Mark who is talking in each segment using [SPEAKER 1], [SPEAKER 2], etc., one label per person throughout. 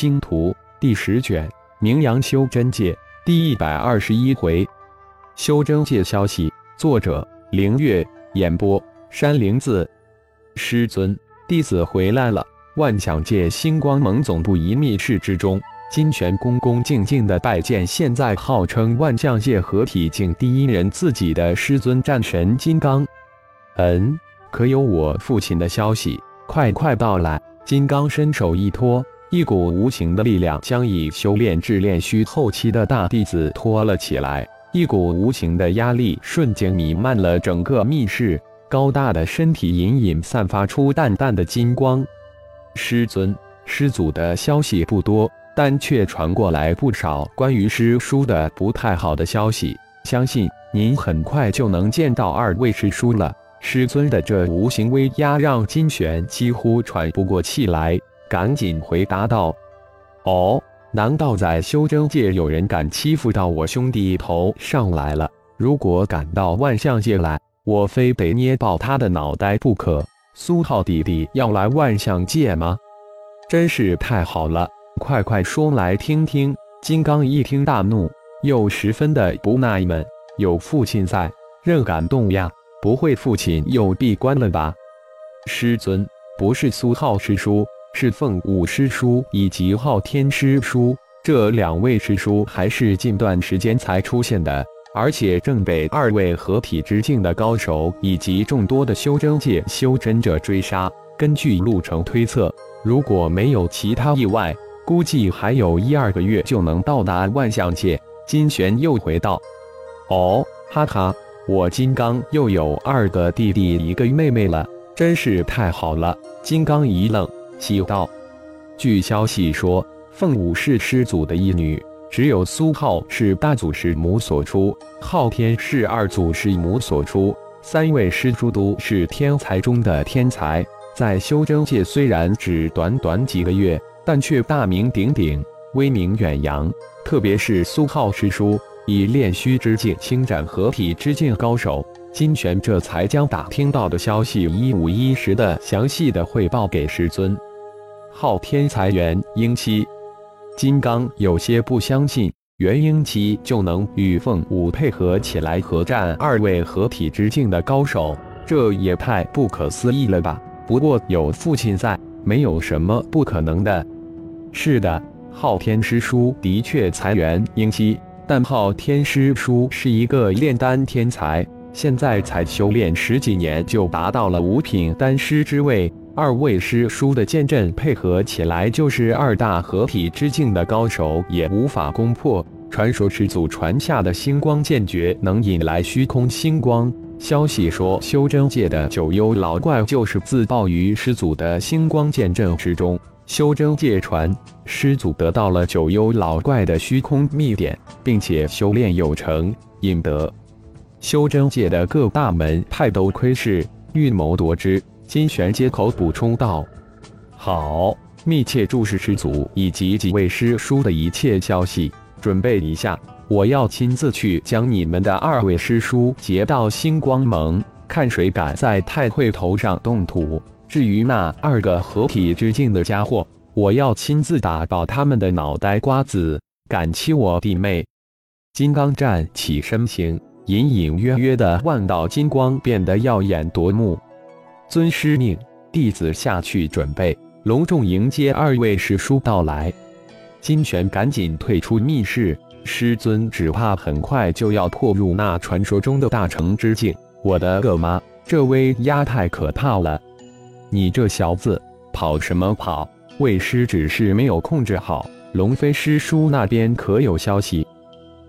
[SPEAKER 1] 星图》第十卷，名扬修真界第一百二十一回，修真界消息，作者：凌月，演播：山灵子。师尊，弟子回来了。万象界星光盟总部一密室之中，金泉恭恭敬敬的拜见现在号称万象界合体境第一人自己的师尊战神金刚。嗯，可有我父亲的消息？快快道来！金刚伸手一托，一股无形的力量将已修炼至炼虚后期的大弟子托了起来，一股无形的压力瞬间弥漫了整个密室。高大的身体隐隐散发出淡淡的金光。师尊、师祖的消息不多，但却传过来不少关于师叔的不太好的消息。相信您很快就能见到二位师叔了。师尊的这无形威压让金玄几乎喘不过气来，赶紧回答道：“哦，难道在修真界有人敢欺负到我兄弟头上来了？如果敢到万象界来，我非得捏爆他的脑袋不可！”苏浩弟弟要来万象界吗？真是太好了，快快说来听听。金刚一听大怒，又十分的不耐闷：有父亲在，任敢动呀？不会父亲又闭关了吧？师尊，不是苏浩师叔，是凤舞师叔以及昊天师叔。这两位师叔还是近段时间才出现的，而且正被二位合体之境的高手以及众多的修真界修真者追杀。根据路程推测，如果没有其他意外，估计还有一二个月就能到达万象界。金玄又回道：“哦，哈哈。”我金刚又有二个弟弟一个妹妹了，真是太好了！金刚一愣，喜道：“据消息说，凤舞是师祖的义女，只有苏浩是大祖师母所出，昊天是二祖师母所出，三位师叔都是天才中的天才，在修真界虽然只短短几个月，但却大名鼎鼎，威名远扬。特别是苏浩师叔。”以炼虚之境侵斩合体之境高手，金玄这才将打听到的消息一五一十的详细的汇报给师尊。昊天才元婴期，金刚有些不相信元婴期就能与凤舞配合起来合战二位合体之境的高手，这也太不可思议了吧？不过有父亲在，没有什么不可能的。是的，昊天师叔的确才元婴期。但昊天师叔是一个炼丹天才，现在才修炼十几年就达到了五品丹师之位。二位师叔的剑阵配合起来，就是二大合体之境的高手也无法攻破。传说师祖传下的星光剑诀能引来虚空星光。消息说，修真界的九幽老怪就是自爆于师祖的星光剑阵之中。修真界传，师祖得到了九幽老怪的虚空秘典，并且修炼有成，引得修真界的各大门派都窥视，预谋夺之。金玄接口补充道：“好，密切注视师祖以及几位师叔的一切消息，准备一下，我要亲自去将你们的二位师叔劫到星光盟，看谁敢在太会头上动土。”至于那二个合体之境的家伙，我要亲自打爆他们的脑袋瓜子！敢欺我弟妹！金刚站起身形，隐隐约约的万道金光变得耀眼夺目。尊师命，弟子下去准备，隆重迎接二位师叔到来。金泉赶紧退出密室，师尊只怕很快就要破入那传说中的大成之境。我的个妈，这威压太可怕了！你这小子跑什么跑？为师只是没有控制好。龙飞师叔那边可有消息？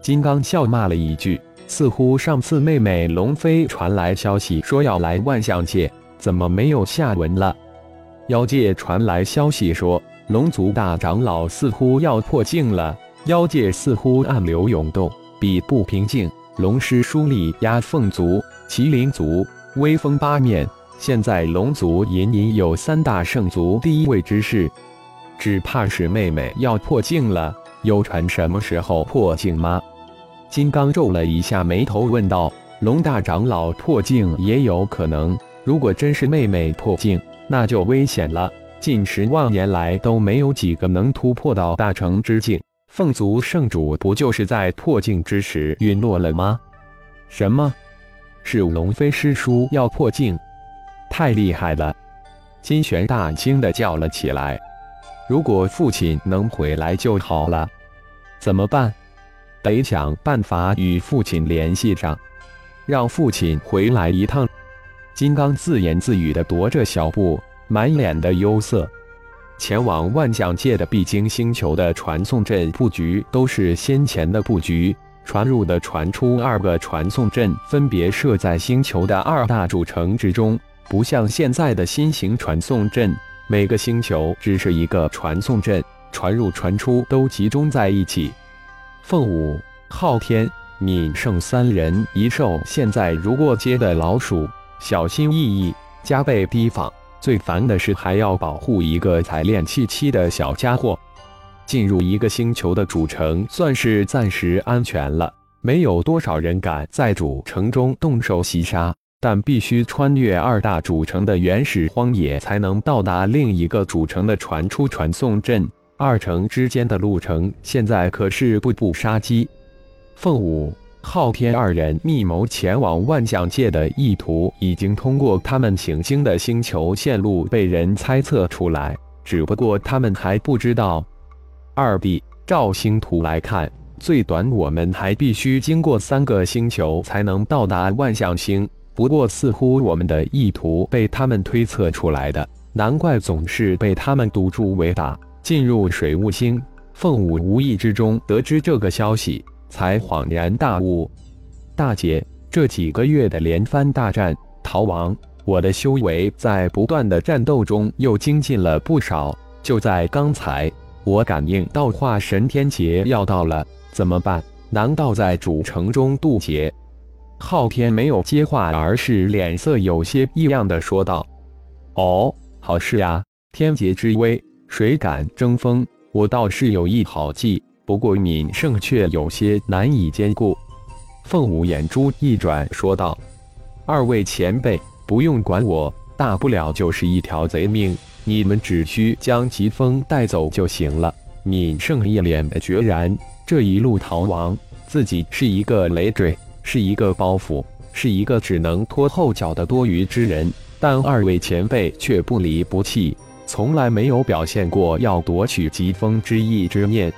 [SPEAKER 1] 金刚笑骂了一句，似乎上次妹妹龙飞传来消息说要来万象界，怎么没有下文了？妖界传来消息说，龙族大长老似乎要破境了。妖界似乎暗流涌动，比不平静。龙师叔力压凤族、麒麟族，威风八面。现在龙族隐隐有三大圣族第一位之势，只怕是妹妹要破境了。有传什么时候破境吗？金刚皱了一下眉头，问道：“龙大长老破境也有可能，如果真是妹妹破境，那就危险了。近十万年来都没有几个能突破到大成之境。凤族圣主不就是在破境之时陨落了吗？什么？是龙飞师叔要破境？太厉害了！金玄大惊的叫了起来。如果父亲能回来就好了。怎么办？得想办法与父亲联系上，让父亲回来一趟。金刚自言自语的踱着小步，满脸的忧色。前往万象界的必经星球的传送阵布局都是先前的布局，传入的、传出二个传送阵分别设在星球的二大主城之中，不像现在的新型传送阵，每个星球只是一个传送阵，传入传出都集中在一起。凤舞、昊天、闵胜三人一兽现在如过街的老鼠，小心翼翼，加倍提防。最烦的是还要保护一个才练气期的小家伙。进入一个星球的主城算是暂时安全了，没有多少人敢在主城中动手袭杀。但必须穿越二大主城的原始荒野，才能到达另一个主城的传出传送阵。二城之间的路程现在可是步步杀机。凤舞。昊天二人密谋前往万象界的意图，已经通过他们行经的星球线路被人猜测出来。只不过他们还不知道。二 B 照星图来看，最短我们还必须经过三个星球才能到达万象星。不过似乎我们的意图被他们推测出来的，难怪总是被他们堵住围打。进入水雾星，凤舞无意之中得知这个消息。才恍然大悟，大姐，这几个月的连番大战逃亡，我的修为在不断的战斗中又精进了不少。就在刚才，我感应到化神天劫要到了，怎么办？难道在主城中渡劫？昊天没有接话，而是脸色有些异样的说道：“哦，好事呀！天劫之威，谁敢争锋？我倒是有一好计。”不过闵胜却有些难以兼顾。凤舞眼珠一转，说道：“二位前辈，不用管我，大不了就是一条贼命，你们只需将疾风带走就行了。”闵胜一脸的决然。这一路逃亡，自己是一个累赘，是一个包袱，是一个只能拖后脚的多余之人。但二位前辈却不离不弃，从来没有表现过要夺取疾风之意之念。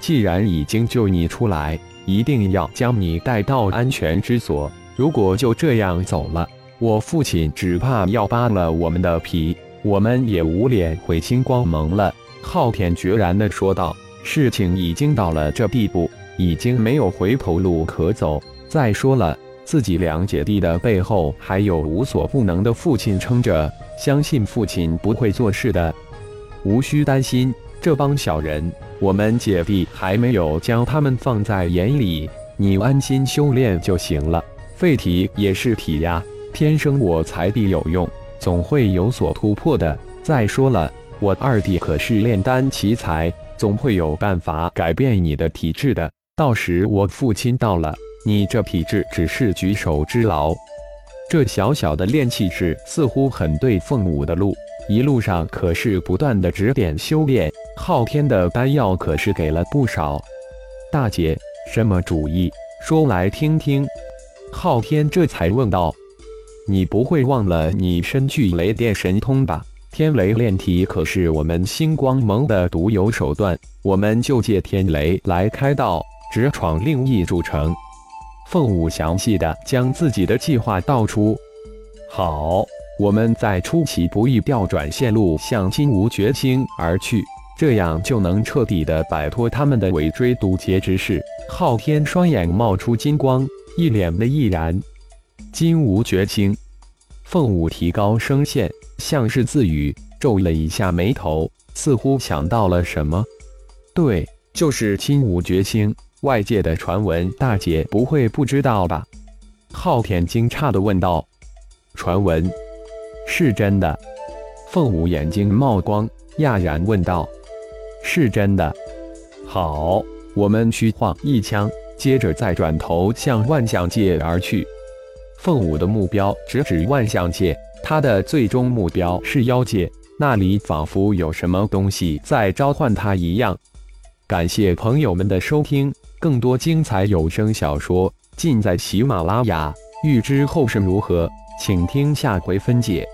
[SPEAKER 1] 既然已经救你出来，一定要将你带到安全之所。如果就这样走了，我父亲只怕要扒了我们的皮，我们也无脸回星光盟了。”昊天决然地说道。“事情已经到了这地步，已经没有回头路可走。再说了，自己两姐弟的背后还有无所不能的父亲撑着，相信父亲不会做事的，无需担心这帮小人。”我们姐弟还没有将他们放在眼里，你安心修炼就行了。废体也是体呀，天生我材必有用，总会有所突破的。再说了，我二弟可是炼丹奇才，总会有办法改变你的体质的。到时我父亲到了，你这体质只是举手之劳。这小小的炼气室似乎很对凤舞的路。一路上可是不断的指点修炼，昊天的丹药可是给了不少。大姐，什么主意？说来听听。昊天这才问道：“你不会忘了你身具雷电神通吧？天雷炼体可是我们星光盟的独有手段，我们就借天雷来开道，直闯另一主城。”凤舞详细的将自己的计划道出。好。我们在出其不意调转线路，向金无绝星而去，这样就能彻底的摆脱他们的尾追堵截之势。昊天双眼冒出金光，一脸的毅然。金无绝星，凤舞提高声线，像是自语，皱了一下眉头，似乎想到了什么。对，就是金无绝星。外界的传闻，大姐不会不知道吧？昊天惊诧的问道。传闻。是真的，凤舞眼睛冒光，讶然问道：“是真的？好，我们虚晃一枪，接着再转头向万象界而去。”凤舞的目标直指万象界，他的最终目标是妖界。那里仿佛有什么东西在召唤他一样。感谢朋友们的收听，更多精彩有声小说尽在喜马拉雅。欲知后事如何，请听下回分解。